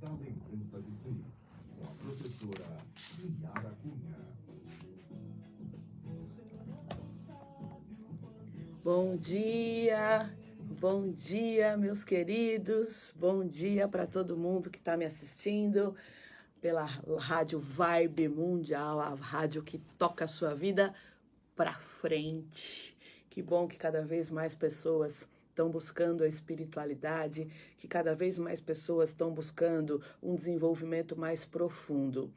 da lembrança de si, com a professora Yara Cunha. Bom dia, bom dia, meus queridos, bom dia para todo mundo que está me assistindo pela Rádio Vibe Mundial, a rádio que toca a sua vida para frente. Que bom que cada vez mais pessoas estão buscando a espiritualidade, que cada vez mais pessoas estão buscando um desenvolvimento mais profundo.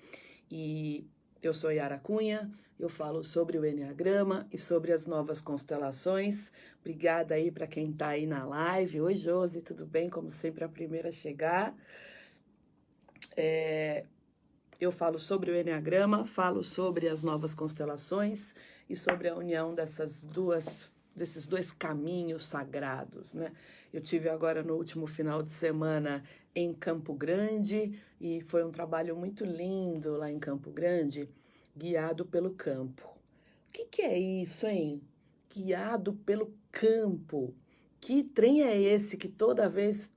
E eu sou Yara Cunha, eu falo sobre o Enneagrama e sobre as novas constelações. Obrigada aí para quem está aí na live. Oi, Josi, tudo bem? Como sempre, a primeira a chegar. É, eu falo sobre o Enneagrama, falo sobre as novas constelações e sobre a união dessas duas desses dois caminhos sagrados, né? Eu tive agora no último final de semana em Campo Grande e foi um trabalho muito lindo lá em Campo Grande, guiado pelo campo. O que, que é isso, hein? Guiado pelo campo. Que trem é esse que toda vez,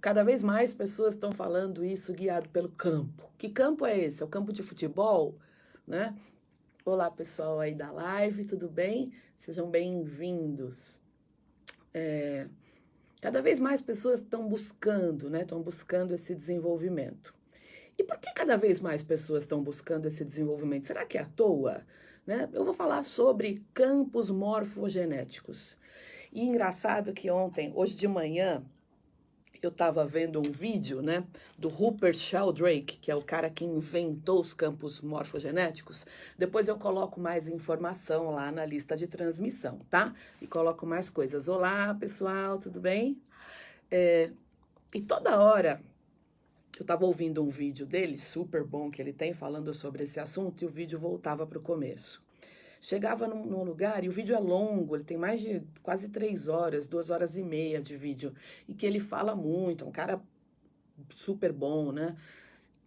cada vez mais pessoas estão falando isso, guiado pelo campo? Que campo é esse? É o campo de futebol, né? Olá, pessoal aí da live, tudo bem? Sejam bem-vindos. É, cada vez mais pessoas estão buscando, né? Estão buscando esse desenvolvimento. E por que cada vez mais pessoas estão buscando esse desenvolvimento? Será que é à toa? Né? Eu vou falar sobre campos morfogenéticos. E engraçado que ontem, hoje de manhã, eu estava vendo um vídeo, né, do Rupert Sheldrake, que é o cara que inventou os campos morfogenéticos. Depois eu coloco mais informação lá na lista de transmissão, tá? E coloco mais coisas. Olá, pessoal, tudo bem? É, e toda hora eu estava ouvindo um vídeo dele, super bom que ele tem, falando sobre esse assunto, e o vídeo voltava para o começo. Chegava num, num, lugar e o vídeo é longo, ele tem mais de quase três horas, duas horas e meia de vídeo, e que ele fala muito, é um cara super bom, né?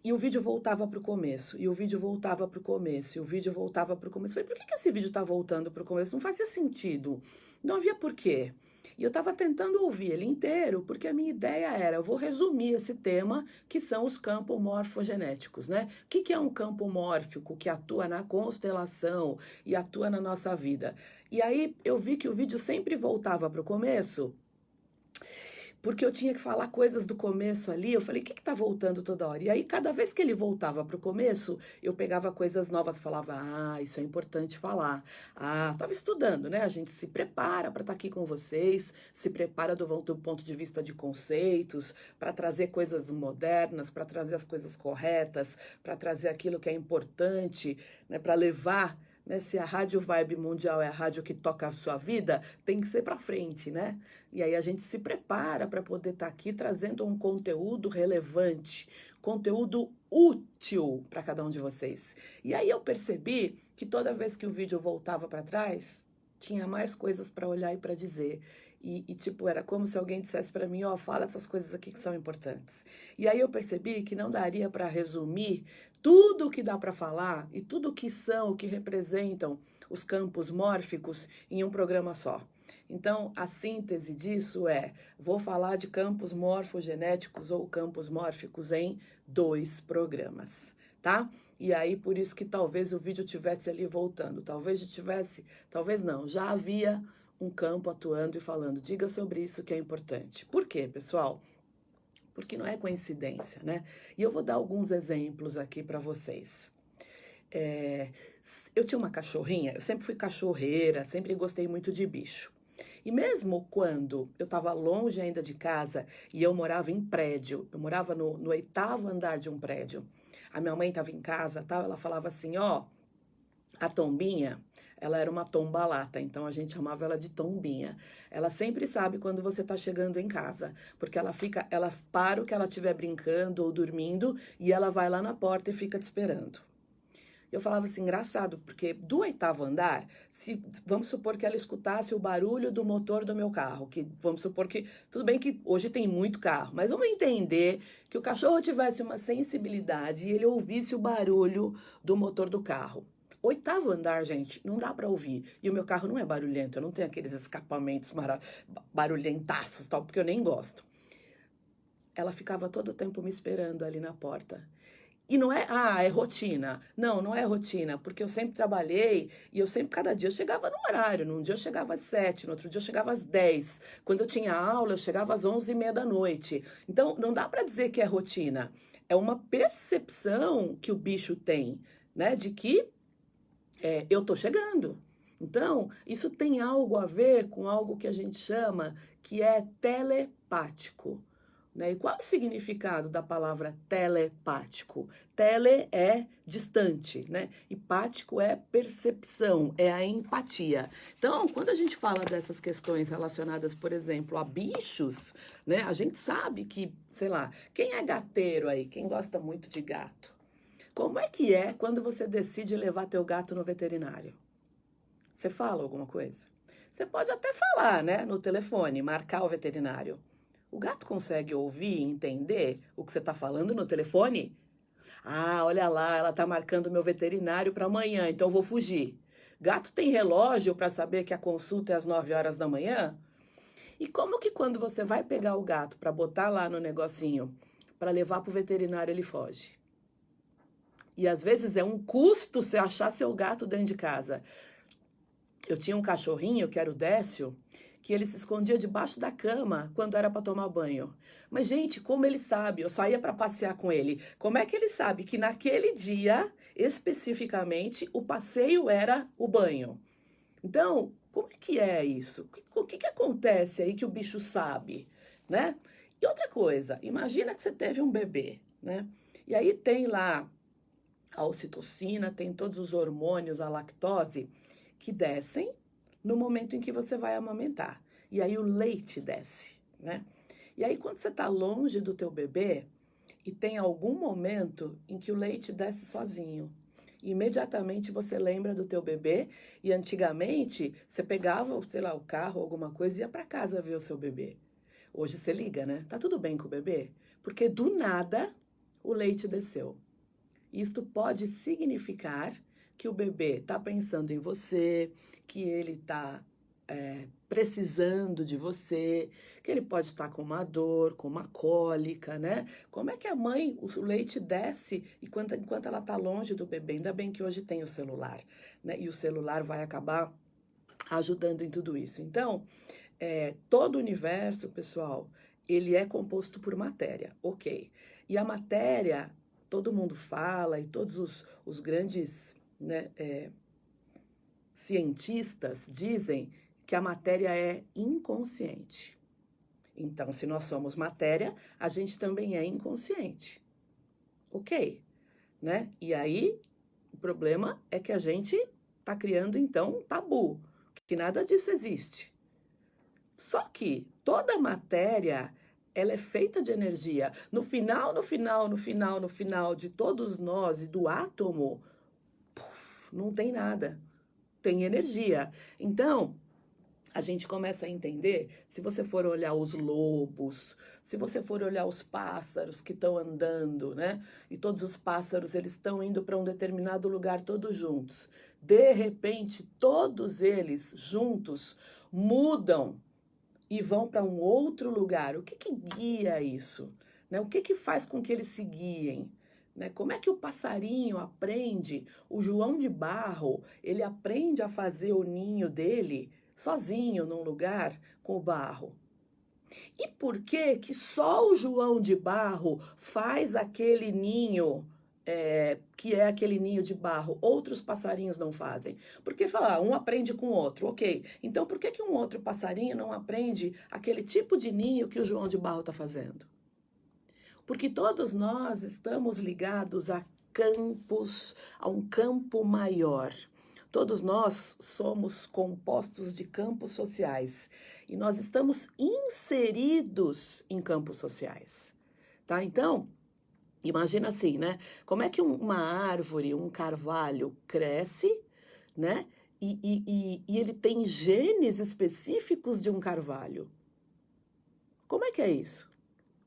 E o vídeo voltava para o começo, e o vídeo voltava para o começo, e o vídeo voltava para o começo. Eu falei, por que, que esse vídeo está voltando para o começo? Não fazia sentido. Não havia porquê. E eu estava tentando ouvir ele inteiro, porque a minha ideia era, eu vou resumir esse tema, que são os campos morfogenéticos, né? O que, que é um campo mórfico que atua na constelação e atua na nossa vida? E aí eu vi que o vídeo sempre voltava para o começo, porque eu tinha que falar coisas do começo ali. Eu falei, o que está voltando toda hora? E aí, cada vez que ele voltava para o começo, eu pegava coisas novas, falava, ah, isso é importante falar. Ah, estava estudando, né? A gente se prepara para estar tá aqui com vocês, se prepara do, do ponto de vista de conceitos, para trazer coisas modernas, para trazer as coisas corretas, para trazer aquilo que é importante, né? para levar né? Se a Rádio Vibe Mundial é a rádio que toca a sua vida, tem que ser para frente, né? E aí a gente se prepara para poder estar tá aqui trazendo um conteúdo relevante, conteúdo útil para cada um de vocês. E aí eu percebi que toda vez que o vídeo voltava para trás, tinha mais coisas para olhar e para dizer. E, e, tipo, era como se alguém dissesse para mim, ó, oh, fala essas coisas aqui que são importantes. E aí eu percebi que não daria para resumir tudo o que dá para falar e tudo o que são, o que representam os campos mórficos em um programa só. Então, a síntese disso é: vou falar de campos morfogenéticos ou campos mórficos em dois programas, tá? E aí, por isso que talvez o vídeo tivesse ali voltando, talvez tivesse, talvez não, já havia um campo atuando e falando, diga sobre isso que é importante. Por quê, pessoal? Porque não é coincidência, né? E eu vou dar alguns exemplos aqui para vocês. É, eu tinha uma cachorrinha, eu sempre fui cachorreira, sempre gostei muito de bicho. E mesmo quando eu estava longe ainda de casa e eu morava em prédio, eu morava no, no oitavo andar de um prédio, a minha mãe estava em casa tal, ela falava assim: ó, a Tombinha, ela era uma tombalata, então a gente chamava ela de Tombinha. Ela sempre sabe quando você está chegando em casa, porque ela fica, ela para o que ela estiver brincando ou dormindo e ela vai lá na porta e fica te esperando. Eu falava assim, engraçado, porque do oitavo andar, se vamos supor que ela escutasse o barulho do motor do meu carro, que vamos supor que tudo bem que hoje tem muito carro, mas vamos entender que o cachorro tivesse uma sensibilidade e ele ouvisse o barulho do motor do carro. Oitavo andar, gente, não dá para ouvir. E o meu carro não é barulhento, eu não tenho aqueles escapamentos barulhentaços, tal, porque eu nem gosto. ela ficava todo o tempo me esperando ali na porta. E não é, ah, é rotina. Não, não é rotina, porque eu sempre trabalhei e eu sempre, cada dia, eu chegava no horário. Num dia eu chegava às sete, no outro dia eu chegava às dez. Quando eu tinha aula, eu chegava às onze e meia da noite. Então, não dá para dizer que é rotina. É uma percepção que o bicho tem, né, de que é, eu tô chegando. Então, isso tem algo a ver com algo que a gente chama que é telepático. Né? E qual é o significado da palavra telepático? Tele é distante, né? E pático é percepção, é a empatia. Então, quando a gente fala dessas questões relacionadas, por exemplo, a bichos, né? A gente sabe que, sei lá, quem é gateiro aí, quem gosta muito de gato, como é que é quando você decide levar teu gato no veterinário? Você fala alguma coisa? Você pode até falar, né, no telefone, marcar o veterinário. O gato consegue ouvir e entender o que você está falando no telefone? Ah, olha lá, ela está marcando meu veterinário para amanhã, então vou fugir. Gato tem relógio para saber que a consulta é às 9 horas da manhã? E como que quando você vai pegar o gato para botar lá no negocinho, para levar para o veterinário, ele foge? E às vezes é um custo você achar seu gato dentro de casa. Eu tinha um cachorrinho, que era o Décio, que ele se escondia debaixo da cama quando era para tomar banho. Mas, gente, como ele sabe? Eu saía para passear com ele. Como é que ele sabe que naquele dia, especificamente, o passeio era o banho? Então, como é que é isso? O que, que acontece aí que o bicho sabe, né? E outra coisa, imagina que você teve um bebê, né? E aí tem lá a ocitocina, tem todos os hormônios, a lactose, que descem no momento em que você vai amamentar. E aí o leite desce, né? E aí quando você está longe do teu bebê e tem algum momento em que o leite desce sozinho, imediatamente você lembra do teu bebê e antigamente você pegava, sei lá, o carro, alguma coisa e ia para casa ver o seu bebê. Hoje você liga, né? Tá tudo bem com o bebê? Porque do nada o leite desceu. Isto pode significar que o bebê está pensando em você, que ele está é, precisando de você, que ele pode estar com uma dor, com uma cólica, né? Como é que a mãe, o leite desce enquanto, enquanto ela está longe do bebê? Ainda bem que hoje tem o celular, né? E o celular vai acabar ajudando em tudo isso. Então, é, todo o universo, pessoal, ele é composto por matéria, ok. E a matéria, todo mundo fala, e todos os, os grandes né, é, cientistas dizem que a matéria é inconsciente. Então, se nós somos matéria, a gente também é inconsciente. Ok, né? E aí, o problema é que a gente está criando, então, um tabu, que nada disso existe. Só que toda matéria, ela é feita de energia. No final, no final, no final, no final de todos nós e do átomo, não tem nada. Tem energia. Então, a gente começa a entender, se você for olhar os lobos, se você for olhar os pássaros que estão andando, né? E todos os pássaros, eles estão indo para um determinado lugar todos juntos. De repente, todos eles juntos mudam e vão para um outro lugar. O que, que guia isso? Né? O que, que faz com que eles se guiem? Né? Como é que o passarinho aprende? O João de Barro, ele aprende a fazer o ninho dele sozinho num lugar com o barro. E por que que só o João de Barro faz aquele ninho é, que é aquele ninho de barro, outros passarinhos não fazem? Porque falar, um aprende com o outro, ok. Então por que, que um outro passarinho não aprende aquele tipo de ninho que o João de Barro está fazendo? Porque todos nós estamos ligados a campos, a um campo maior. Todos nós somos compostos de campos sociais e nós estamos inseridos em campos sociais, tá? Então, imagina assim, né? Como é que uma árvore, um carvalho cresce, né? E, e, e, e ele tem genes específicos de um carvalho. Como é que é isso?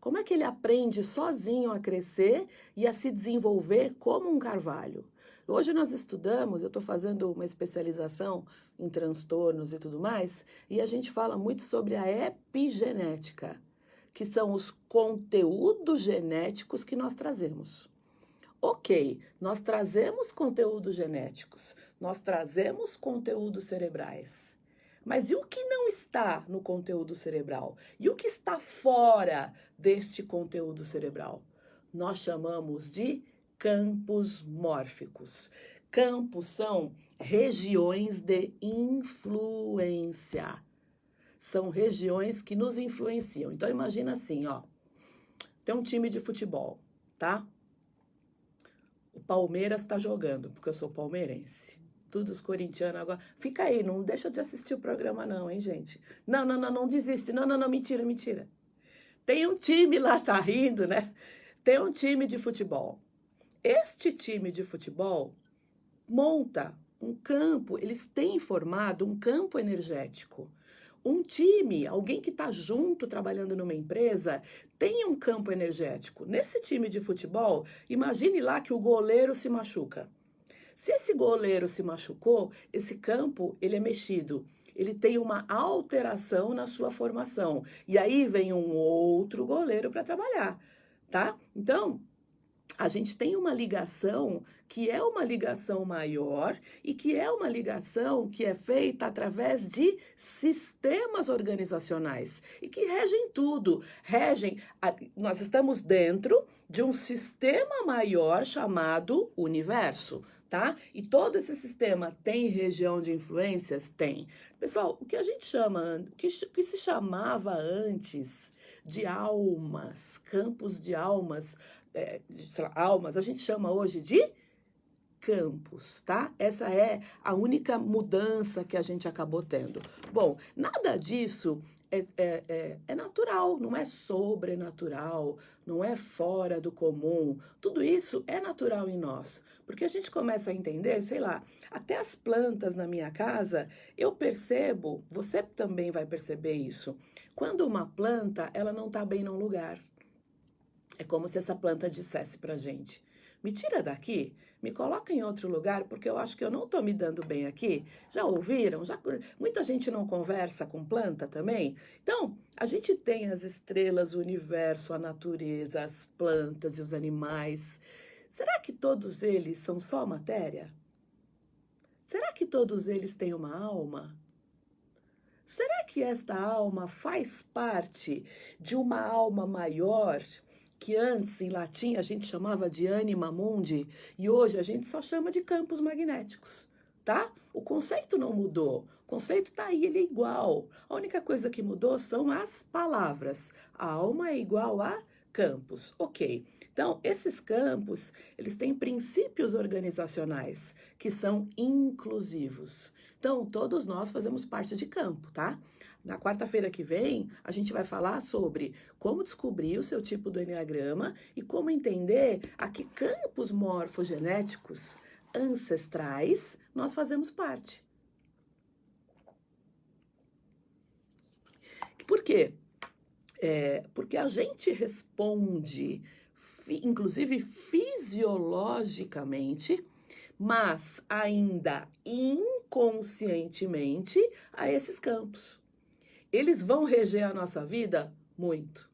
Como é que ele aprende sozinho a crescer e a se desenvolver como um carvalho? Hoje nós estudamos, eu estou fazendo uma especialização em transtornos e tudo mais, e a gente fala muito sobre a epigenética, que são os conteúdos genéticos que nós trazemos. Ok, nós trazemos conteúdos genéticos, nós trazemos conteúdos cerebrais. Mas e o que não está no conteúdo cerebral? E o que está fora deste conteúdo cerebral? Nós chamamos de campos mórficos. Campos são regiões de influência. São regiões que nos influenciam. Então imagina assim, ó. Tem um time de futebol, tá? O Palmeiras está jogando, porque eu sou palmeirense. Todos os corintianos agora. Fica aí, não deixa de assistir o programa, não, hein, gente? Não, não, não, não desiste. Não, não, não, mentira, mentira. Tem um time lá, tá rindo, né? Tem um time de futebol. Este time de futebol monta um campo, eles têm formado um campo energético. Um time, alguém que está junto trabalhando numa empresa, tem um campo energético. Nesse time de futebol, imagine lá que o goleiro se machuca. Se esse goleiro se machucou, esse campo ele é mexido. Ele tem uma alteração na sua formação. E aí vem um outro goleiro para trabalhar, tá? Então, a gente tem uma ligação que é uma ligação maior e que é uma ligação que é feita através de sistemas organizacionais e que regem tudo. Regem, nós estamos dentro de um sistema maior chamado universo. Tá? E todo esse sistema tem região de influências? Tem. Pessoal, o que a gente chama, o que, o que se chamava antes de almas, campos de almas, é, lá, almas, a gente chama hoje de campos, tá? Essa é a única mudança que a gente acabou tendo. Bom, nada disso é, é, é, é, natural, não é sobrenatural, não é fora do comum. Tudo isso é natural em nós. Porque a gente começa a entender, sei lá, até as plantas na minha casa, eu percebo, você também vai perceber isso. Quando uma planta, ela não está bem num lugar. É como se essa planta dissesse pra gente: me tira daqui, me coloca em outro lugar, porque eu acho que eu não estou me dando bem aqui. Já ouviram? Já muita gente não conversa com planta também. Então, a gente tem as estrelas, o universo, a natureza, as plantas e os animais. Será que todos eles são só matéria? Será que todos eles têm uma alma? Será que esta alma faz parte de uma alma maior? Que antes em latim a gente chamava de anima mundi e hoje a gente só chama de campos magnéticos, tá? O conceito não mudou, o conceito tá aí, ele é igual. A única coisa que mudou são as palavras. A alma é igual a campos, ok. Então, esses campos, eles têm princípios organizacionais que são inclusivos. Então, todos nós fazemos parte de campo, tá? Na quarta-feira que vem, a gente vai falar sobre como descobrir o seu tipo do Enneagrama e como entender a que campos morfogenéticos ancestrais nós fazemos parte. Por quê? É, porque a gente responde, inclusive fisiologicamente, mas ainda inconscientemente, a esses campos eles vão reger a nossa vida muito.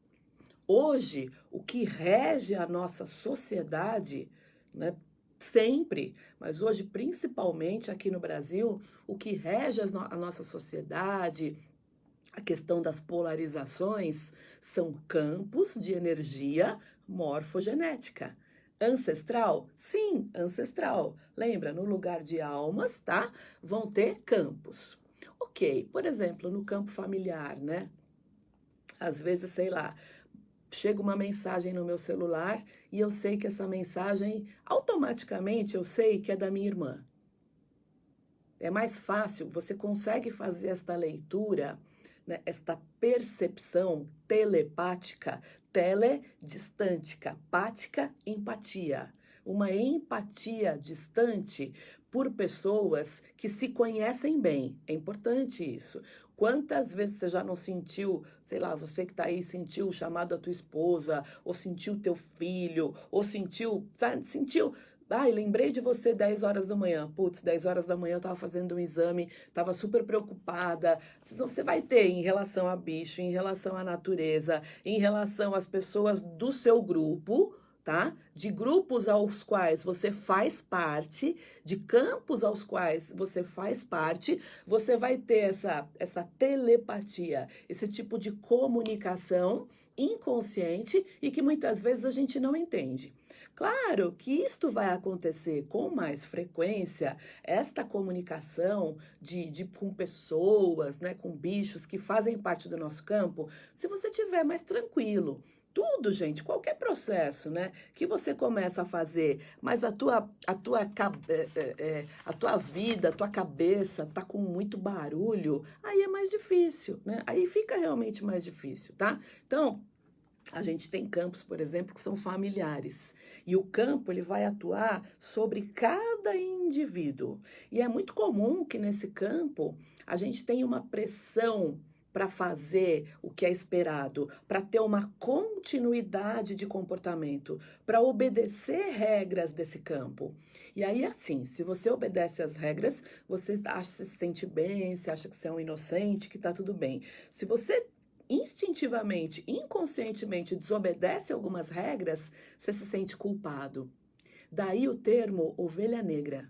Hoje, o que rege a nossa sociedade, né, sempre, mas hoje principalmente aqui no Brasil, o que rege a nossa sociedade, a questão das polarizações, são campos de energia morfogenética. Ancestral? Sim, ancestral. Lembra, no lugar de almas, tá? Vão ter campos. Ok, por exemplo, no campo familiar, né? Às vezes, sei lá, chega uma mensagem no meu celular e eu sei que essa mensagem, automaticamente, eu sei que é da minha irmã. É mais fácil, você consegue fazer esta leitura, né, esta percepção telepática, tele, distante, pática, empatia. Uma empatia distante por pessoas que se conhecem bem. É importante isso. Quantas vezes você já não sentiu, sei lá, você que está aí sentiu o chamado da tua esposa, ou sentiu teu filho, ou sentiu, sabe, sentiu Ai, lembrei de você 10 horas da manhã. Putz, 10 horas da manhã eu tava fazendo um exame, tava super preocupada. Você vai ter em relação a bicho, em relação à natureza, em relação às pessoas do seu grupo, tá? De grupos aos quais você faz parte, de campos aos quais você faz parte, você vai ter essa, essa telepatia, esse tipo de comunicação inconsciente e que muitas vezes a gente não entende. Claro que isto vai acontecer com mais frequência, esta comunicação de, de, com pessoas, né, com bichos que fazem parte do nosso campo, se você tiver mais tranquilo. Tudo, gente, qualquer processo, né, que você começa a fazer, mas a tua, a tua, é, é, é, a tua vida, a tua cabeça tá com muito barulho, aí é mais difícil, né? Aí fica realmente mais difícil, tá? Então, a gente tem campos, por exemplo, que são familiares. E o campo ele vai atuar sobre cada indivíduo. E é muito comum que nesse campo a gente tenha uma pressão para fazer o que é esperado, para ter uma continuidade de comportamento, para obedecer regras desse campo. E aí, assim, se você obedece às regras, você acha que se sente bem, você acha que você é um inocente, que está tudo bem. Se você instintivamente, inconscientemente desobedece algumas regras, você se sente culpado. Daí o termo ovelha negra.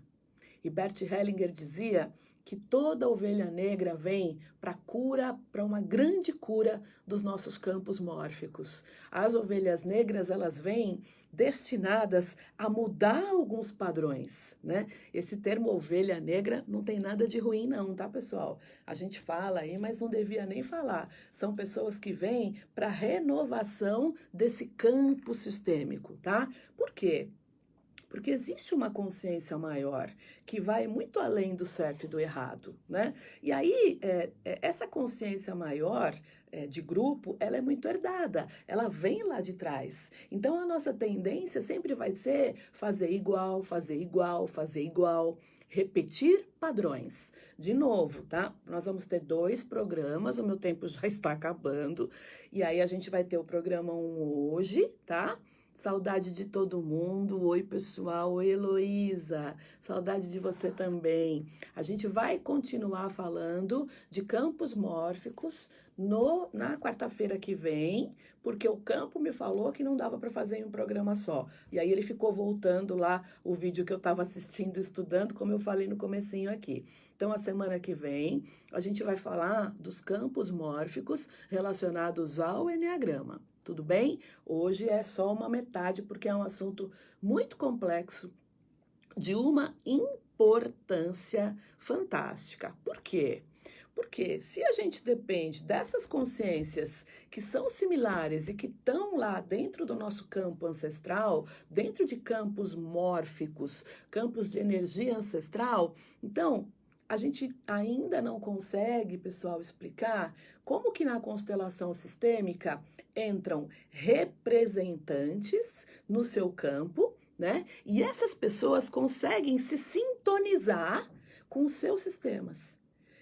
E Bert Hellinger dizia que toda ovelha negra vem para cura, para uma grande cura dos nossos campos mórficos. As ovelhas negras, elas vêm destinadas a mudar alguns padrões, né? Esse termo ovelha negra não tem nada de ruim não, tá, pessoal? A gente fala aí, mas não devia nem falar. São pessoas que vêm para renovação desse campo sistêmico, tá? Por quê? Porque existe uma consciência maior que vai muito além do certo e do errado, né? E aí, é, é, essa consciência maior é, de grupo, ela é muito herdada, ela vem lá de trás. Então, a nossa tendência sempre vai ser fazer igual, fazer igual, fazer igual repetir padrões. De novo, tá? Nós vamos ter dois programas, o meu tempo já está acabando, e aí a gente vai ter o programa 1 hoje, tá? Saudade de todo mundo. Oi, pessoal. Oi, Heloísa. Saudade de você também. A gente vai continuar falando de campos mórficos no, na quarta-feira que vem, porque o campo me falou que não dava para fazer em um programa só. E aí ele ficou voltando lá o vídeo que eu estava assistindo, estudando, como eu falei no comecinho aqui. Então, a semana que vem, a gente vai falar dos campos mórficos relacionados ao Enneagrama tudo bem? Hoje é só uma metade, porque é um assunto muito complexo, de uma importância fantástica. Por quê? Porque se a gente depende dessas consciências que são similares e que estão lá dentro do nosso campo ancestral, dentro de campos mórficos, campos de energia ancestral, então a gente ainda não consegue, pessoal, explicar como que na constelação sistêmica entram representantes no seu campo, né? E essas pessoas conseguem se sintonizar com os seus sistemas.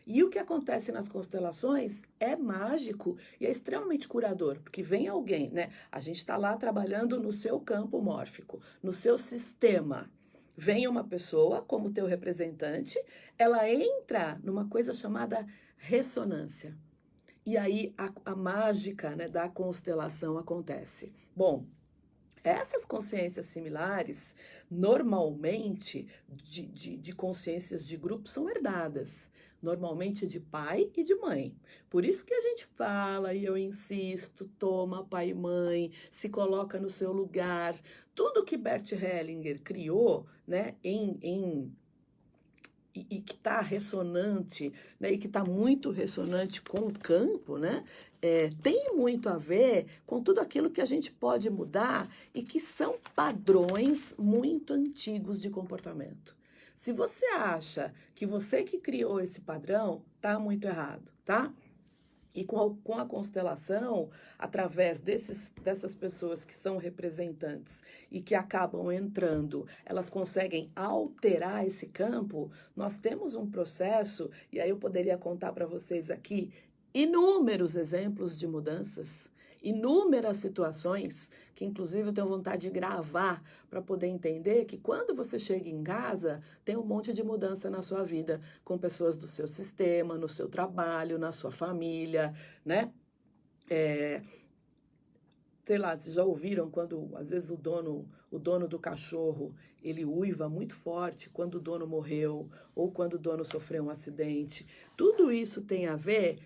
E o que acontece nas constelações é mágico e é extremamente curador, porque vem alguém, né? A gente está lá trabalhando no seu campo mórfico, no seu sistema vem uma pessoa como teu representante, ela entra numa coisa chamada ressonância. E aí a, a mágica né, da constelação acontece. Bom, essas consciências similares, normalmente, de, de, de consciências de grupo, são herdadas normalmente de pai e de mãe. Por isso que a gente fala e eu insisto, toma pai e mãe, se coloca no seu lugar. Tudo que Bert Hellinger criou, né, em, em e, e que está ressonante, né, e que está muito ressonante com o campo, né, é, tem muito a ver com tudo aquilo que a gente pode mudar e que são padrões muito antigos de comportamento. Se você acha que você que criou esse padrão, tá muito errado, tá? E com a, com a constelação, através desses, dessas pessoas que são representantes e que acabam entrando, elas conseguem alterar esse campo, nós temos um processo, e aí eu poderia contar para vocês aqui inúmeros exemplos de mudanças inúmeras situações que inclusive eu tenho vontade de gravar para poder entender que quando você chega em casa, tem um monte de mudança na sua vida, com pessoas do seu sistema, no seu trabalho, na sua família, né? É, sei lá, vocês já ouviram quando às vezes o dono, o dono do cachorro, ele uiva muito forte quando o dono morreu ou quando o dono sofreu um acidente. Tudo isso tem a ver,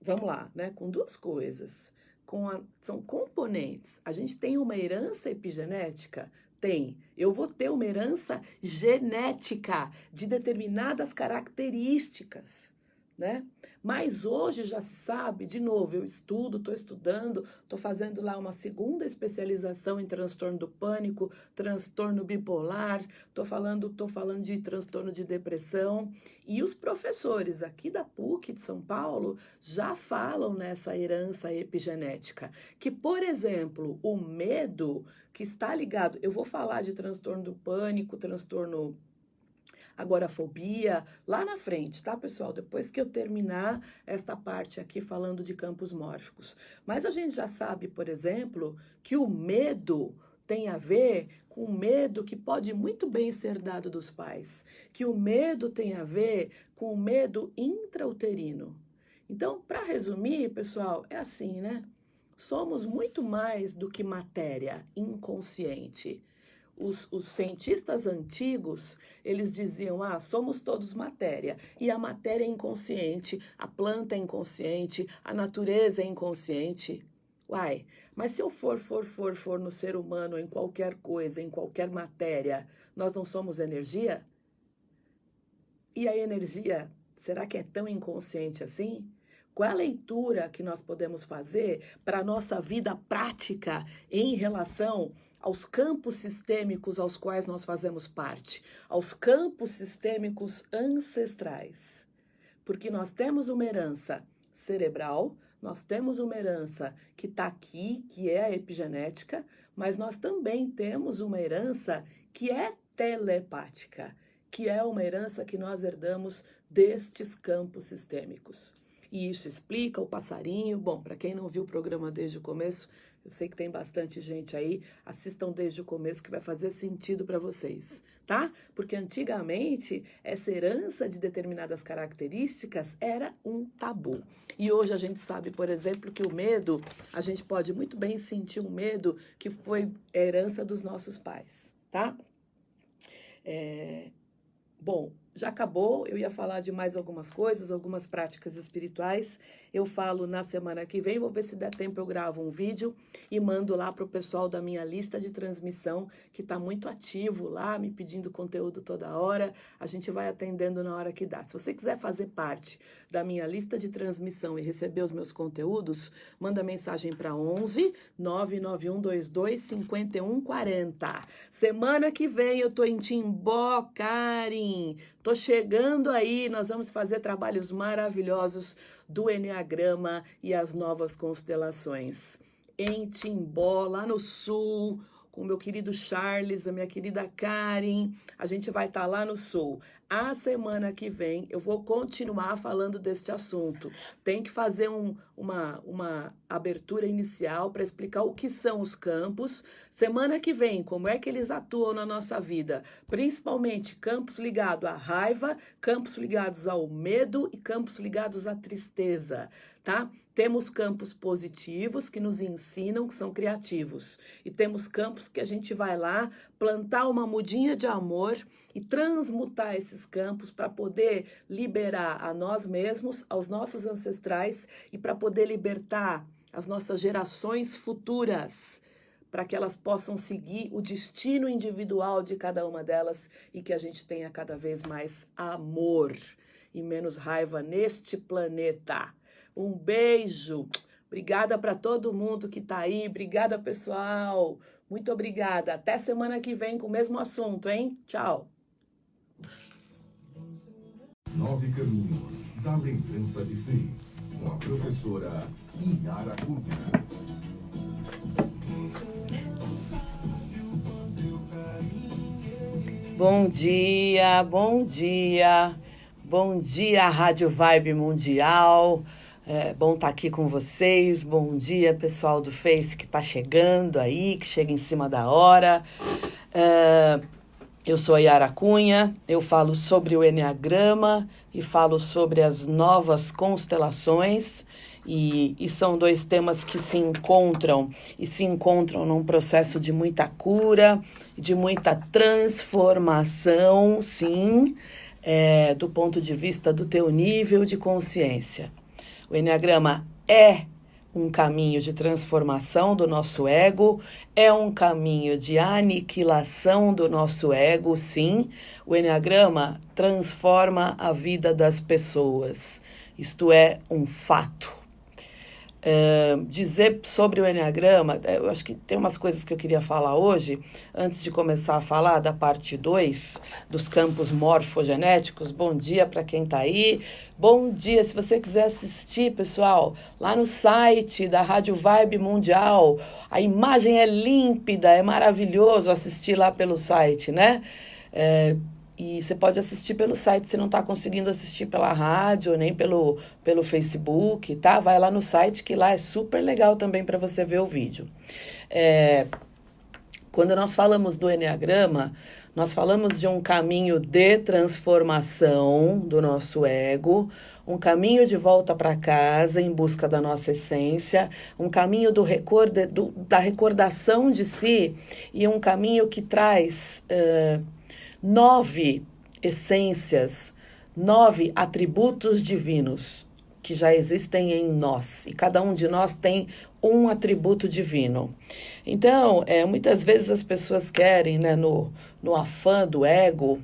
vamos lá, né, com duas coisas. Com a, são componentes. A gente tem uma herança epigenética, tem. Eu vou ter uma herança genética de determinadas características né? Mas hoje já se sabe, de novo, eu estudo, estou estudando, estou fazendo lá uma segunda especialização em transtorno do pânico, transtorno bipolar, estou falando, tô falando de transtorno de depressão. E os professores aqui da PUC de São Paulo já falam nessa herança epigenética. Que, por exemplo, o medo que está ligado, eu vou falar de transtorno do pânico, transtorno agorafobia lá na frente, tá, pessoal? Depois que eu terminar esta parte aqui falando de campos mórficos. Mas a gente já sabe, por exemplo, que o medo tem a ver com o medo que pode muito bem ser dado dos pais, que o medo tem a ver com o medo intrauterino. Então, para resumir, pessoal, é assim, né? Somos muito mais do que matéria inconsciente os, os, cientistas antigos, eles diziam, ah, somos todos matéria, e a matéria é inconsciente, a planta é inconsciente, a natureza é inconsciente. Uai, mas se eu for, for, for, for no ser humano, em qualquer coisa, em qualquer matéria, nós não somos energia? E a energia, será que é tão inconsciente assim? Qual é a leitura que nós podemos fazer para a nossa vida prática em relação aos campos sistêmicos aos quais nós fazemos parte, aos campos sistêmicos ancestrais. Porque nós temos uma herança cerebral, nós temos uma herança que está aqui, que é a epigenética, mas nós também temos uma herança que é telepática, que é uma herança que nós herdamos destes campos sistêmicos. E isso explica o passarinho. Bom, para quem não viu o programa desde o começo, eu sei que tem bastante gente aí. Assistam desde o começo que vai fazer sentido para vocês, tá? Porque antigamente essa herança de determinadas características era um tabu. E hoje a gente sabe, por exemplo, que o medo, a gente pode muito bem sentir um medo que foi herança dos nossos pais, tá? É... Bom, já acabou, eu ia falar de mais algumas coisas, algumas práticas espirituais. Eu falo na semana que vem, vou ver se der tempo eu gravo um vídeo e mando lá para o pessoal da minha lista de transmissão, que está muito ativo lá, me pedindo conteúdo toda hora. A gente vai atendendo na hora que dá. Se você quiser fazer parte da minha lista de transmissão e receber os meus conteúdos, manda mensagem para 11 99122 5140. Semana que vem eu tô em Timbó, Karim. Tô chegando aí, nós vamos fazer trabalhos maravilhosos do Enneagrama e as novas constelações. Em Timbó, lá no sul, com o meu querido Charles, a minha querida Karen. A gente vai estar tá lá no Sul. A semana que vem eu vou continuar falando deste assunto. Tem que fazer um, uma, uma abertura inicial para explicar o que são os campos. Semana que vem, como é que eles atuam na nossa vida, principalmente campos ligados à raiva, campos ligados ao medo e campos ligados à tristeza tá? Temos campos positivos que nos ensinam, que são criativos. E temos campos que a gente vai lá plantar uma mudinha de amor e transmutar esses campos para poder liberar a nós mesmos, aos nossos ancestrais e para poder libertar as nossas gerações futuras para que elas possam seguir o destino individual de cada uma delas e que a gente tenha cada vez mais amor e menos raiva neste planeta. Um beijo. Obrigada para todo mundo que está aí. Obrigada, pessoal. Muito obrigada. Até semana que vem com o mesmo assunto, hein? Tchau. Nove Caminhos da Lembrança de Si, com a professora Inara Cunha. Bom dia, bom dia, bom dia, Rádio Vibe Mundial É bom estar tá aqui com vocês. Bom dia, pessoal do Face que está chegando aí, que chega em cima da hora. É, eu sou a Yara Cunha, eu falo sobre o Enneagrama e falo sobre as novas constelações. E, e, são dois temas que se encontram e se encontram num processo de muita cura, de muita transformação, sim, é, do ponto de vista do teu nível de consciência. O Enneagrama é um caminho de transformação do nosso ego, é um caminho de aniquilação do nosso ego, sim. O Enneagrama transforma a vida das pessoas. Isto é um fato dizer sobre o Enneagrama, é, eu acho que tem umas coisas que eu queria falar hoje, antes de começar a falar da parte 2 dos campos morfogenéticos. Bom dia para quem está aí. Bom dia, se você quiser assistir, pessoal, lá no site da Rádio Vibe Mundial, a imagem é límpida, é maravilhoso assistir lá pelo site, né? É, e você pode assistir pelo site, se não está conseguindo assistir pela rádio, nem pelo, pelo Facebook, tá? Vai lá no site, que lá é super legal também para você ver o vídeo. É, quando nós falamos do Enneagrama, nós falamos de um caminho de transformação do nosso ego, um caminho de volta para casa em busca da nossa essência, um caminho do record, do, da recordação de si e um caminho que traz. Uh, nove essências, nove atributos divinos que já existem em nós. E cada um de nós tem um atributo divino. Então, é, muitas vezes as pessoas querem, né, no, no afã do ego,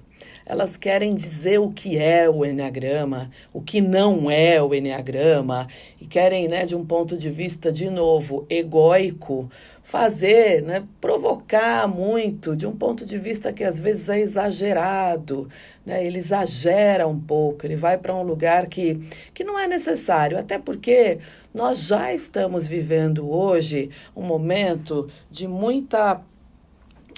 elas querem dizer o que é o Enneagrama, o que não é o Enneagrama, e querem, né, de um ponto de vista, de novo, egóico, fazer, né, provocar muito, de um ponto de vista que às vezes é exagerado, né, ele exagera um pouco, ele vai para um lugar que, que não é necessário, até porque nós já estamos vivendo hoje um momento de muita,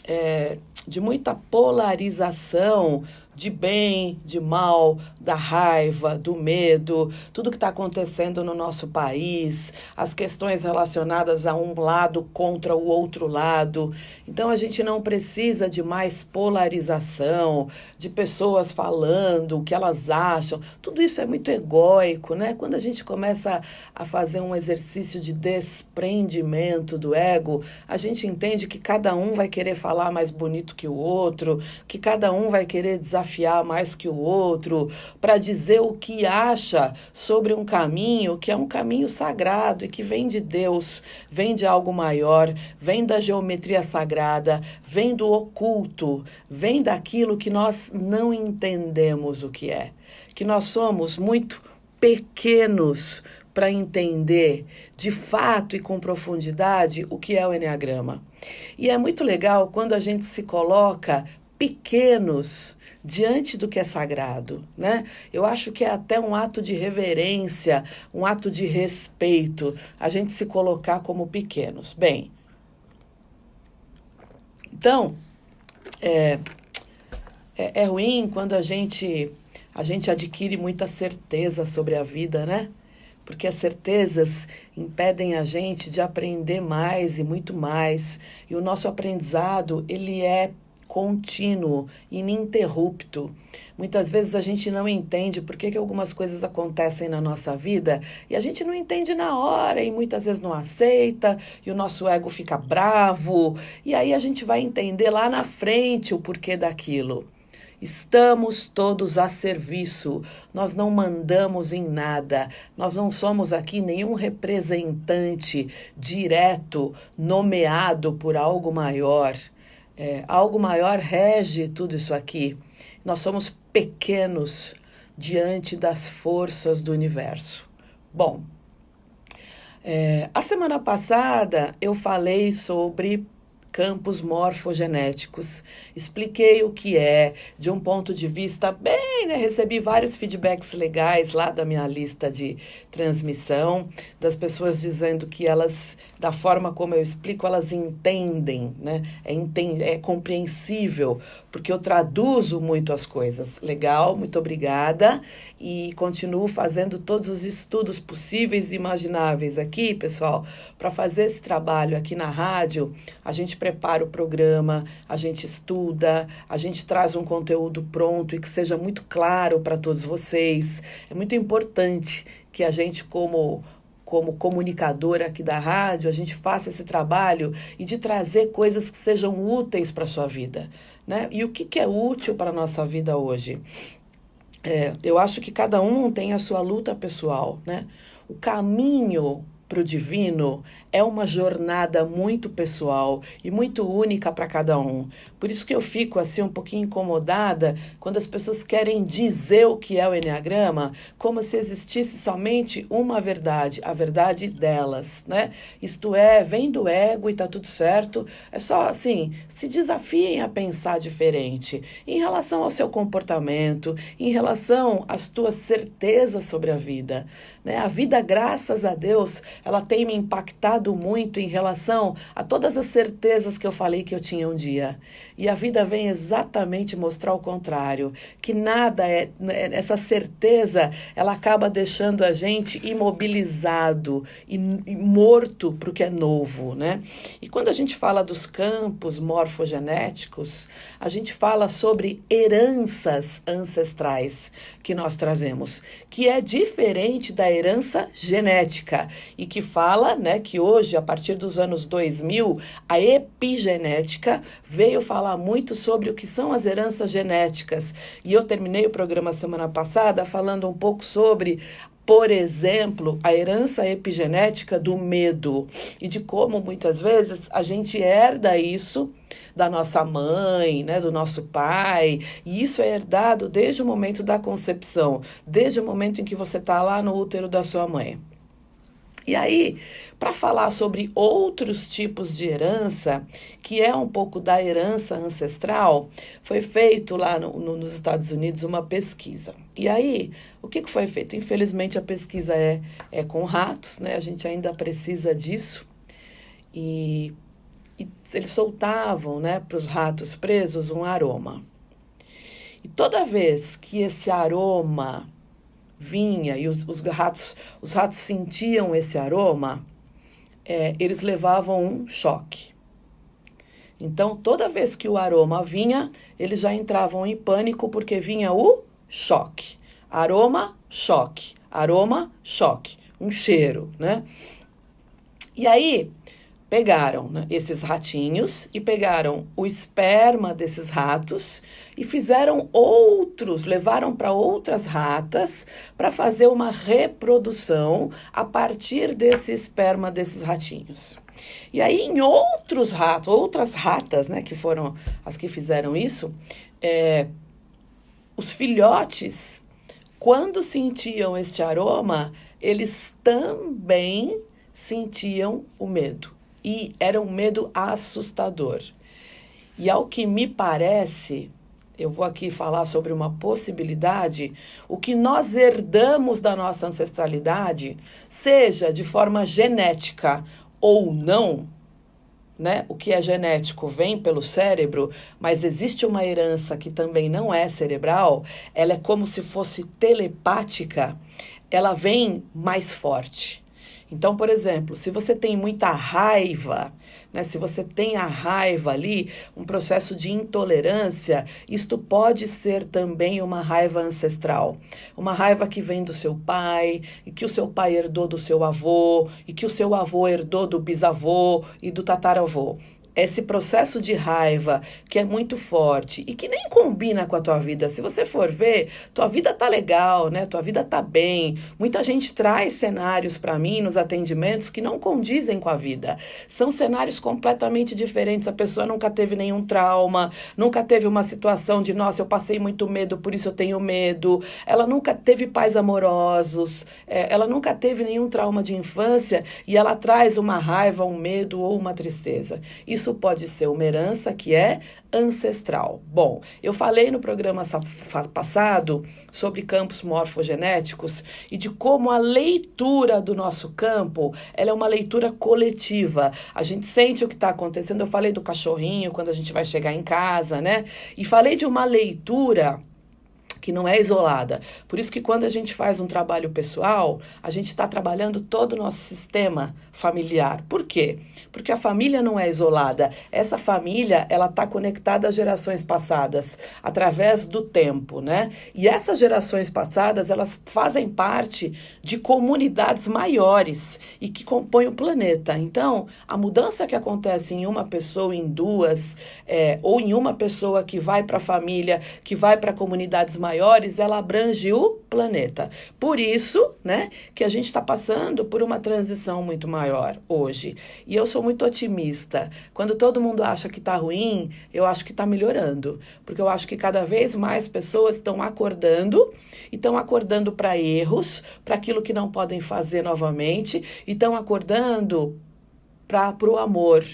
é, de muita polarização de bem, de mal, da raiva, do medo, tudo que está acontecendo no nosso país, as questões relacionadas a um lado contra o outro lado. Então a gente não precisa de mais polarização, de pessoas falando o que elas acham. Tudo isso é muito egóico, né? Quando a gente começa a fazer um exercício de desprendimento do ego, a gente entende que cada um vai querer falar mais bonito que o outro, que cada um vai querer desafiar desafiar mais que o outro, para dizer o que acha sobre um caminho que é um caminho sagrado e que vem de Deus, vem de algo maior, vem da geometria sagrada, vem do oculto, vem daquilo que nós não entendemos o que é, que nós somos muito pequenos para entender de fato e com profundidade o que é o Enneagrama. E é muito legal quando a gente se coloca pequenos diante do que é sagrado, né? Eu acho que é até um ato de reverência, um ato de respeito, a gente se colocar como pequenos. Bem, então é, é, é ruim quando a gente a gente adquire muita certeza sobre a vida, né? Porque as certezas impedem a gente de aprender mais e muito mais. E o nosso aprendizado, ele é contínuo, ininterrupto. Muitas vezes a gente não entende por que, que algumas coisas acontecem na nossa vida e a gente não entende na hora e muitas vezes não aceita e o nosso ego fica bravo e aí a gente vai entender lá na frente o porquê daquilo. Estamos todos a serviço, nós não mandamos em nada, nós não somos aqui nenhum representante direto, nomeado por algo maior. É, algo maior rege tudo isso aqui. Nós somos pequenos diante das forças do universo. Bom, é, a semana passada eu falei sobre campos morfogenéticos. Expliquei o que é, de um ponto de vista bem, né? Recebi vários feedbacks legais lá da minha lista de transmissão, das pessoas dizendo que elas da forma como eu explico, elas entendem, né? É, enten é compreensível, porque eu traduzo muito as coisas. Legal, muito obrigada. E continuo fazendo todos os estudos possíveis e imagináveis aqui, pessoal, para fazer esse trabalho aqui na rádio. A gente prepara o programa, a gente estuda, a gente traz um conteúdo pronto e que seja muito claro para todos vocês. É muito importante que a gente, como como comunicadora aqui da rádio, a gente faça esse trabalho e de trazer coisas que sejam úteis para a sua vida. Né? E o que, que é útil para a nossa vida hoje? É, eu acho que cada um tem a sua luta pessoal. Né? O caminho para o divino é uma jornada muito pessoal e muito única para cada um. Por isso que eu fico assim um pouquinho incomodada quando as pessoas querem dizer o que é o Enneagrama, como se existisse somente uma verdade, a verdade delas, né? Isto é, vem do ego e tá tudo certo. É só assim, se desafiem a pensar diferente em relação ao seu comportamento, em relação às tuas certezas sobre a vida. Né? A vida, graças a Deus, ela tem me impactado muito em relação a todas as certezas que eu falei que eu tinha um dia. E a vida vem exatamente mostrar o contrário, que nada é né, essa certeza, ela acaba deixando a gente imobilizado e, e morto para o que é novo, né? E quando a gente fala dos campos morfogenéticos, a gente fala sobre heranças ancestrais que nós trazemos, que é diferente da herança genética e que fala, né, que hoje a partir dos anos 2000, a epigenética veio falar muito sobre o que são as heranças genéticas. E eu terminei o programa semana passada falando um pouco sobre por exemplo, a herança epigenética do medo e de como muitas vezes a gente herda isso da nossa mãe, né, do nosso pai, e isso é herdado desde o momento da concepção, desde o momento em que você está lá no útero da sua mãe. E aí, para falar sobre outros tipos de herança, que é um pouco da herança ancestral, foi feito lá no, no, nos Estados Unidos uma pesquisa. E aí, o que, que foi feito? Infelizmente, a pesquisa é, é com ratos, né? A gente ainda precisa disso. E, e eles soltavam né, para os ratos presos um aroma. E toda vez que esse aroma vinha e os, os ratos os ratos sentiam esse aroma, é, eles levavam um choque. Então, toda vez que o aroma vinha, eles já entravam em pânico porque vinha o choque. Aroma, choque. Aroma, choque. Um cheiro, né? E aí, pegaram né, esses ratinhos e pegaram o esperma desses ratos e fizeram outros, levaram para outras ratas para fazer uma reprodução a partir desse esperma desses ratinhos. E aí, em outros ratos, outras ratas, né, que foram as que fizeram isso, é, os filhotes, quando sentiam este aroma, eles também sentiam o medo. E era um medo assustador. E ao que me parece, eu vou aqui falar sobre uma possibilidade, o que nós herdamos da nossa ancestralidade, seja de forma genética ou não, né? O que é genético vem pelo cérebro, mas existe uma herança que também não é cerebral, ela é como se fosse telepática, ela vem mais forte. Então, por exemplo, se você tem muita raiva, né, se você tem a raiva ali, um processo de intolerância, isto pode ser também uma raiva ancestral. Uma raiva que vem do seu pai, e que o seu pai herdou do seu avô, e que o seu avô herdou do bisavô e do tataravô esse processo de raiva que é muito forte e que nem combina com a tua vida. Se você for ver, tua vida tá legal, né? Tua vida tá bem. Muita gente traz cenários para mim nos atendimentos que não condizem com a vida. São cenários completamente diferentes. A pessoa nunca teve nenhum trauma, nunca teve uma situação de, nossa, eu passei muito medo, por isso eu tenho medo. Ela nunca teve pais amorosos, é, ela nunca teve nenhum trauma de infância e ela traz uma raiva, um medo ou uma tristeza. Isso isso pode ser uma herança que é ancestral. Bom, eu falei no programa passado sobre campos morfogenéticos e de como a leitura do nosso campo ela é uma leitura coletiva. A gente sente o que está acontecendo. Eu falei do cachorrinho quando a gente vai chegar em casa, né? E falei de uma leitura que não é isolada. Por isso que quando a gente faz um trabalho pessoal, a gente está trabalhando todo o nosso sistema familiar. Por quê? Porque a família não é isolada. Essa família, ela está conectada às gerações passadas através do tempo, né? E essas gerações passadas, elas fazem parte de comunidades maiores e que compõem o planeta. Então, a mudança que acontece em uma pessoa, em duas, é, ou em uma pessoa que vai para a família, que vai para comunidades maiores, ela abrange o planeta. Por isso, né, que a gente está passando por uma transição muito maior hoje. E eu sou muito otimista. Quando todo mundo acha que está ruim, eu acho que está melhorando, porque eu acho que cada vez mais pessoas estão acordando e estão acordando para erros, para aquilo que não podem fazer novamente, e estão acordando para o amor.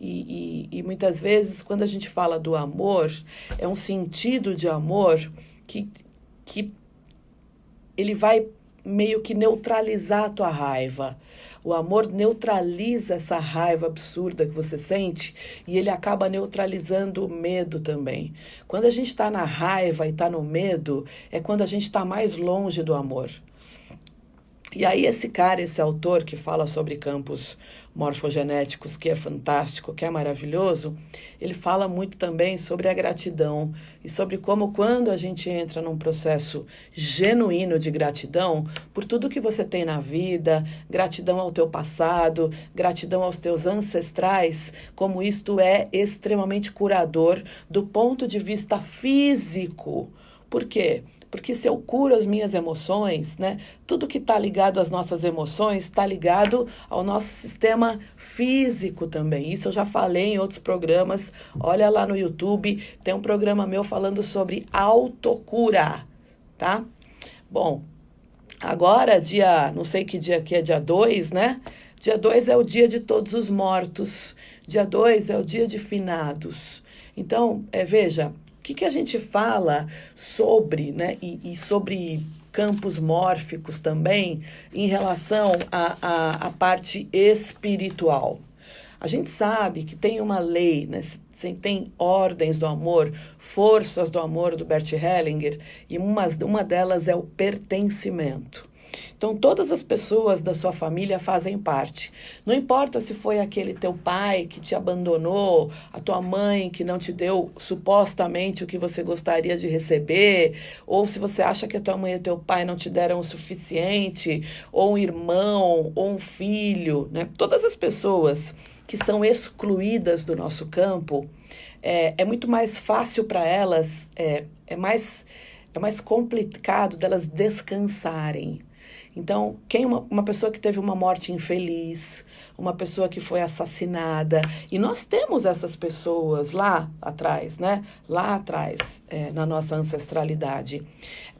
E, e, e, muitas vezes, quando a gente fala do amor, é um sentido de amor que, que ele vai meio que neutralizar a tua raiva. O amor neutraliza essa raiva absurda que você sente e ele acaba neutralizando o medo também. Quando a gente está na raiva e está no medo, é quando a gente está mais longe do amor. E aí, esse cara, esse autor que fala sobre campos morfogenéticos, que é fantástico, que é maravilhoso, ele fala muito também sobre a gratidão e sobre como, quando a gente entra num processo genuíno de gratidão por tudo que você tem na vida, gratidão ao teu passado, gratidão aos teus ancestrais, como isto é extremamente curador do ponto de vista físico. Por quê? Porque se eu curo as minhas emoções, né, tudo que está ligado às nossas emoções está ligado ao nosso sistema físico também. Isso eu já falei em outros programas. Olha lá no YouTube, tem um programa meu falando sobre autocura, tá? Bom, agora, dia, não sei que dia que é, dia 2, né? Dia 2 é o dia de todos os mortos. Dia 2 é o dia de finados. Então, é, veja, que, que a gente fala sobre, né, e, e sobre campos mórficos também em relação à a, a, a, parte espiritual? A gente sabe que tem uma lei, né, tem ordens do amor, forças do amor do Bert Hellinger, e uma, uma delas é o pertencimento. Então, todas as pessoas da sua família fazem parte. Não importa se foi aquele teu pai que te abandonou, a tua mãe que não te deu supostamente o que você gostaria de receber, ou se você acha que a tua mãe e teu pai não te deram o suficiente, ou um irmão, ou um filho, né? Todas as pessoas que são excluídas do nosso campo, é, é muito mais fácil para elas, é, é mais é mais complicado delas descansarem. Então, quem uma, uma pessoa que teve uma morte infeliz, uma pessoa que foi assassinada, e nós temos essas pessoas lá atrás, né? Lá atrás, é, na nossa ancestralidade.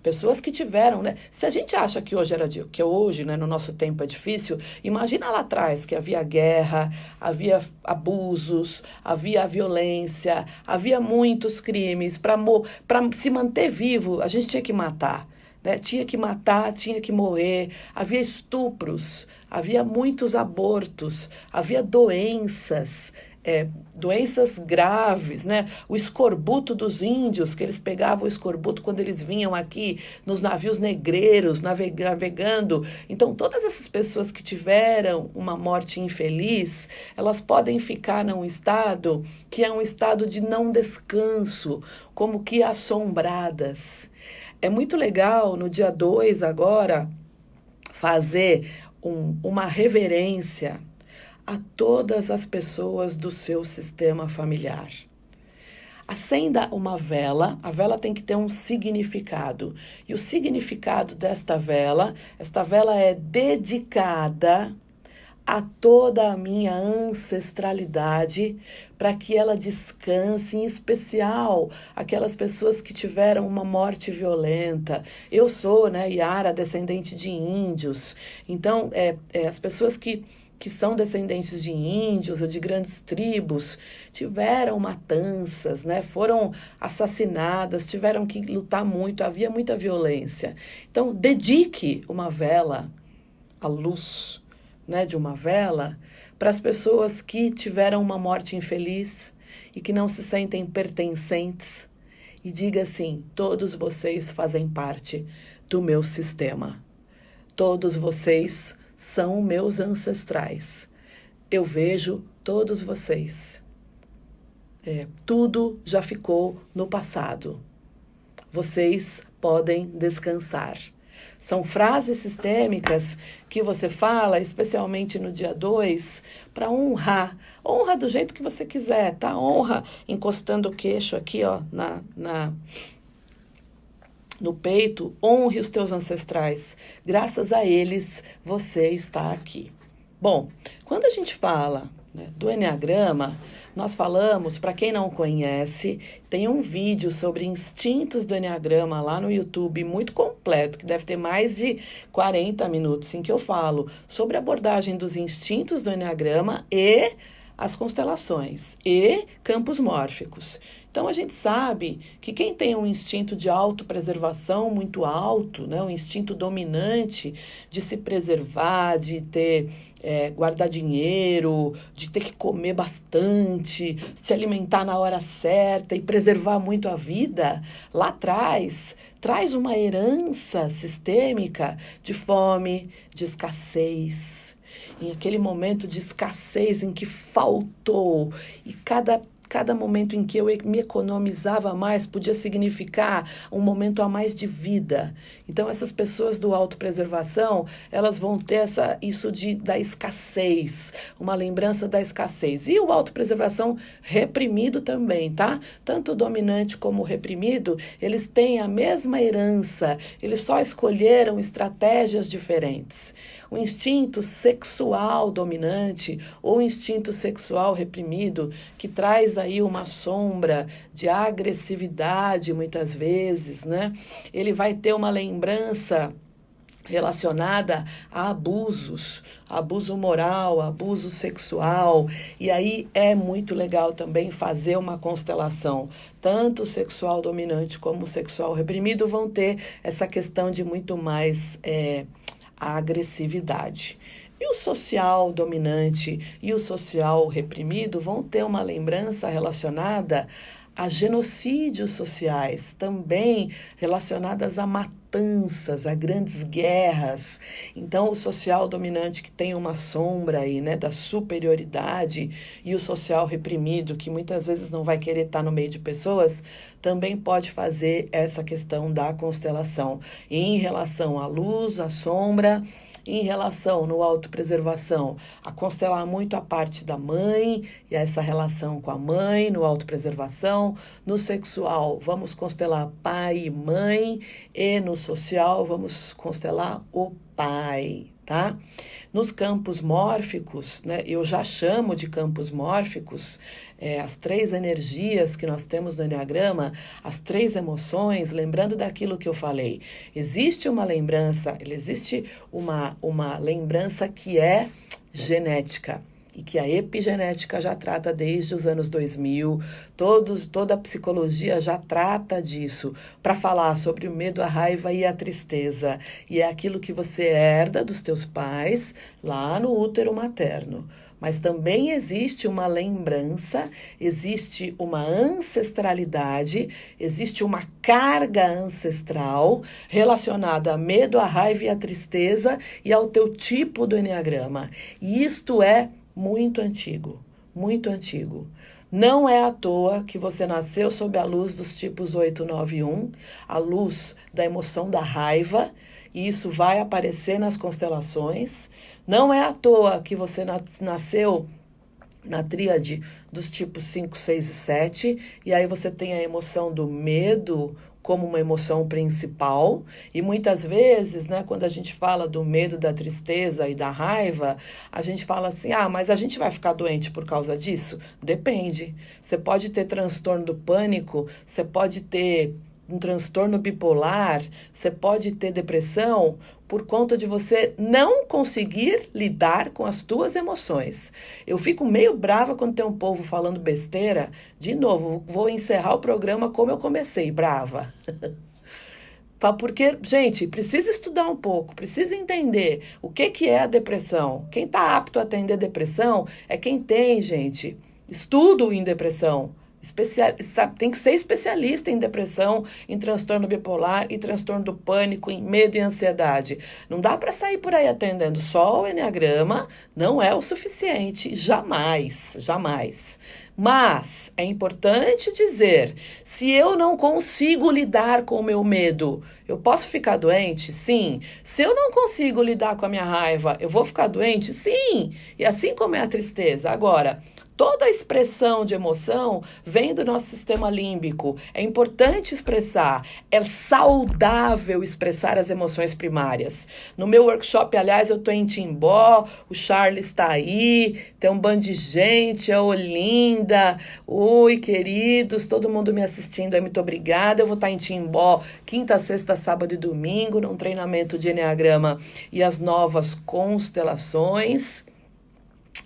Pessoas que tiveram, né? Se a gente acha que hoje era que hoje, né, no nosso tempo é difícil, imagina lá atrás que havia guerra, havia abusos, havia violência, havia muitos crimes para se manter vivo, a gente tinha que matar. Né? Tinha que matar, tinha que morrer, havia estupros, havia muitos abortos, havia doenças, é, doenças graves, né? O escorbuto dos índios, que eles pegavam o escorbuto quando eles vinham aqui nos navios negreiros, navegando. Então, todas essas pessoas que tiveram uma morte infeliz, elas podem ficar num estado que é um estado de não descanso, como que assombradas. É muito legal no dia 2 agora fazer um, uma reverência a todas as pessoas do seu sistema familiar. Acenda uma vela, a vela tem que ter um significado. E o significado desta vela, esta vela é dedicada a toda a minha ancestralidade para que ela descanse, em especial aquelas pessoas que tiveram uma morte violenta. Eu sou, né, Yara, descendente de índios. Então, é, é as pessoas que que são descendentes de índios ou de grandes tribos, tiveram matanças, né? foram assassinadas, tiveram que lutar muito, havia muita violência. Então, dedique uma vela, a luz né, de uma vela, para as pessoas que tiveram uma morte infeliz e que não se sentem pertencentes. E diga assim: todos vocês fazem parte do meu sistema. Todos vocês são meus ancestrais. Eu vejo todos vocês. É, tudo já ficou no passado. Vocês podem descansar. São frases sistêmicas que você fala, especialmente no dia 2, para honrar. Honra do jeito que você quiser, tá? Honra encostando o queixo aqui, ó, na, na no peito, honre os teus ancestrais. Graças a eles você está aqui. Bom, quando a gente fala né, do Enneagrama, nós falamos, para quem não conhece, tem um vídeo sobre instintos do Enneagrama lá no YouTube, muito completo, que deve ter mais de 40 minutos, em que eu falo sobre a abordagem dos instintos do Enneagrama e as constelações e campos mórficos. Então a gente sabe que quem tem um instinto de autopreservação muito alto, né, um instinto dominante de se preservar, de ter é, guardar dinheiro, de ter que comer bastante, se alimentar na hora certa e preservar muito a vida, lá atrás traz uma herança sistêmica de fome, de escassez. Em aquele momento de escassez em que faltou e cada Cada momento em que eu me economizava mais podia significar um momento a mais de vida. Então, essas pessoas do autopreservação, elas vão ter essa, isso de, da escassez, uma lembrança da escassez. E o autopreservação reprimido também, tá? Tanto o dominante como o reprimido, eles têm a mesma herança, eles só escolheram estratégias diferentes o instinto sexual dominante ou instinto sexual reprimido, que traz aí uma sombra de agressividade muitas vezes, né? Ele vai ter uma lembrança relacionada a abusos, abuso moral, abuso sexual. E aí é muito legal também fazer uma constelação. Tanto o sexual dominante como o sexual reprimido vão ter essa questão de muito mais é, a agressividade. E o social dominante e o social reprimido vão ter uma lembrança relacionada a genocídios sociais, também relacionadas a matanças, a grandes guerras. Então, o social dominante que tem uma sombra aí, né, da superioridade, e o social reprimido, que muitas vezes não vai querer estar no meio de pessoas, também pode fazer essa questão da constelação. E em relação à luz, à sombra, em relação no autopreservação, a constelar muito a parte da mãe e essa relação com a mãe, no autopreservação, no sexual, vamos constelar pai e mãe, e no social, vamos constelar o pai, tá? Nos campos mórficos, né, eu já chamo de campos mórficos é, as três energias que nós temos no Enneagrama, as três emoções, lembrando daquilo que eu falei. Existe uma lembrança, existe uma, uma lembrança que é genética e que a epigenética já trata desde os anos 2000, todos, toda a psicologia já trata disso, para falar sobre o medo, a raiva e a tristeza. E é aquilo que você herda dos teus pais lá no útero materno mas também existe uma lembrança, existe uma ancestralidade, existe uma carga ancestral relacionada a medo, a raiva e a tristeza e ao teu tipo do Enneagrama. E isto é muito antigo, muito antigo. Não é à toa que você nasceu sob a luz dos tipos 891, a luz da emoção da raiva, e isso vai aparecer nas constelações. Não é à toa que você nasceu na tríade dos tipos 5, 6 e 7, e aí você tem a emoção do medo como uma emoção principal, e muitas vezes, né, quando a gente fala do medo, da tristeza e da raiva, a gente fala assim: "Ah, mas a gente vai ficar doente por causa disso?" Depende. Você pode ter transtorno do pânico, você pode ter um transtorno bipolar, você pode ter depressão por conta de você não conseguir lidar com as tuas emoções. Eu fico meio brava quando tem um povo falando besteira. De novo, vou encerrar o programa como eu comecei, brava. Porque, gente, precisa estudar um pouco, precisa entender o que, que é a depressão. Quem está apto a atender depressão é quem tem, gente, estudo em depressão. Especial, tem que ser especialista em depressão, em transtorno bipolar e transtorno do pânico, em medo e ansiedade. Não dá para sair por aí atendendo só o Enneagrama, não é o suficiente, jamais, jamais. Mas é importante dizer: se eu não consigo lidar com o meu medo, eu posso ficar doente? Sim. Se eu não consigo lidar com a minha raiva, eu vou ficar doente? Sim. E assim como é a tristeza. Agora, Toda a expressão de emoção vem do nosso sistema límbico. É importante expressar, é saudável expressar as emoções primárias. No meu workshop, aliás, eu estou em Timbó, o Charles está aí, tem um bando de gente, a Olinda. Oi, queridos, todo mundo me assistindo aí, muito obrigada. Eu vou estar tá em Timbó quinta, sexta, sábado e domingo, num treinamento de Enneagrama e as novas constelações.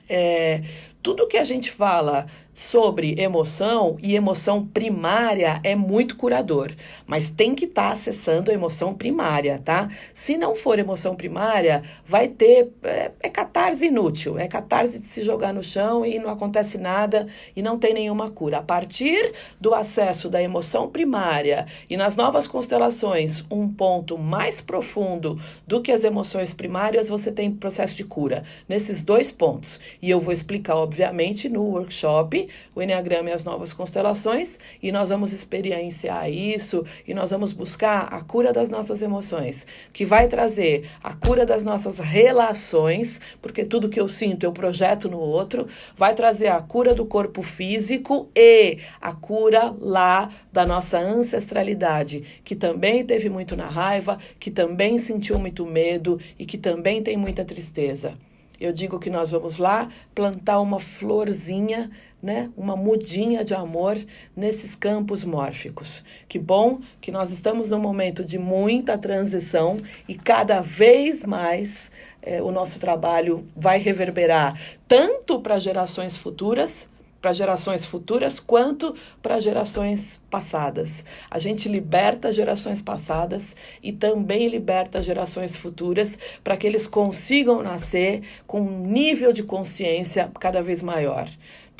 É, tudo que a gente fala sobre emoção e emoção primária é muito curador, mas tem que estar tá acessando a emoção primária, tá? Se não for emoção primária, vai ter é, é, catarse inútil, é catarse de se jogar no chão e não acontece nada e não tem nenhuma cura. A partir do acesso da emoção primária e nas novas constelações, um ponto mais profundo do que as emoções primárias, você tem processo de cura nesses dois pontos. E eu vou explicar, obviamente, no workshop o Enneagrama e as novas constelações, e nós vamos experienciar isso e nós vamos buscar a cura das nossas emoções, que vai trazer a cura das nossas relações, porque tudo que eu sinto eu projeto no outro, vai trazer a cura do corpo físico e a cura lá da nossa ancestralidade, que também teve muito na raiva, que também sentiu muito medo e que também tem muita tristeza. Eu digo que nós vamos lá plantar uma florzinha né, uma mudinha de amor nesses campos mórficos. Que bom que nós estamos num momento de muita transição e cada vez mais é, o nosso trabalho vai reverberar tanto para gerações futuras, para gerações futuras, quanto para gerações passadas. A gente liberta gerações passadas e também liberta gerações futuras para que eles consigam nascer com um nível de consciência cada vez maior.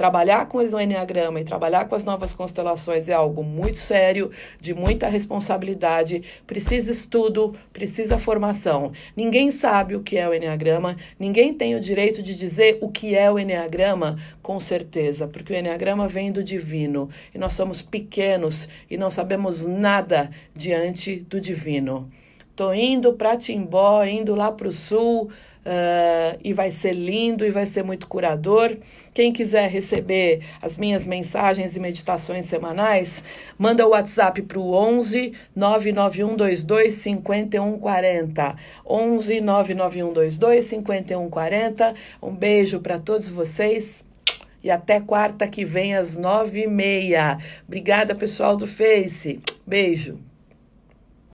Trabalhar com o Enneagrama e trabalhar com as novas constelações é algo muito sério, de muita responsabilidade, precisa estudo, precisa formação. Ninguém sabe o que é o Enneagrama, ninguém tem o direito de dizer o que é o Enneagrama com certeza, porque o Enneagrama vem do divino e nós somos pequenos e não sabemos nada diante do divino. Tô indo para Timbó, indo lá para o sul, Uh, e vai ser lindo e vai ser muito curador. Quem quiser receber as minhas mensagens e meditações semanais, manda o WhatsApp para o 11 99122 5140. 11 99122 5140. Um beijo para todos vocês. E até quarta que vem às nove e meia. Obrigada, pessoal do Face. Beijo.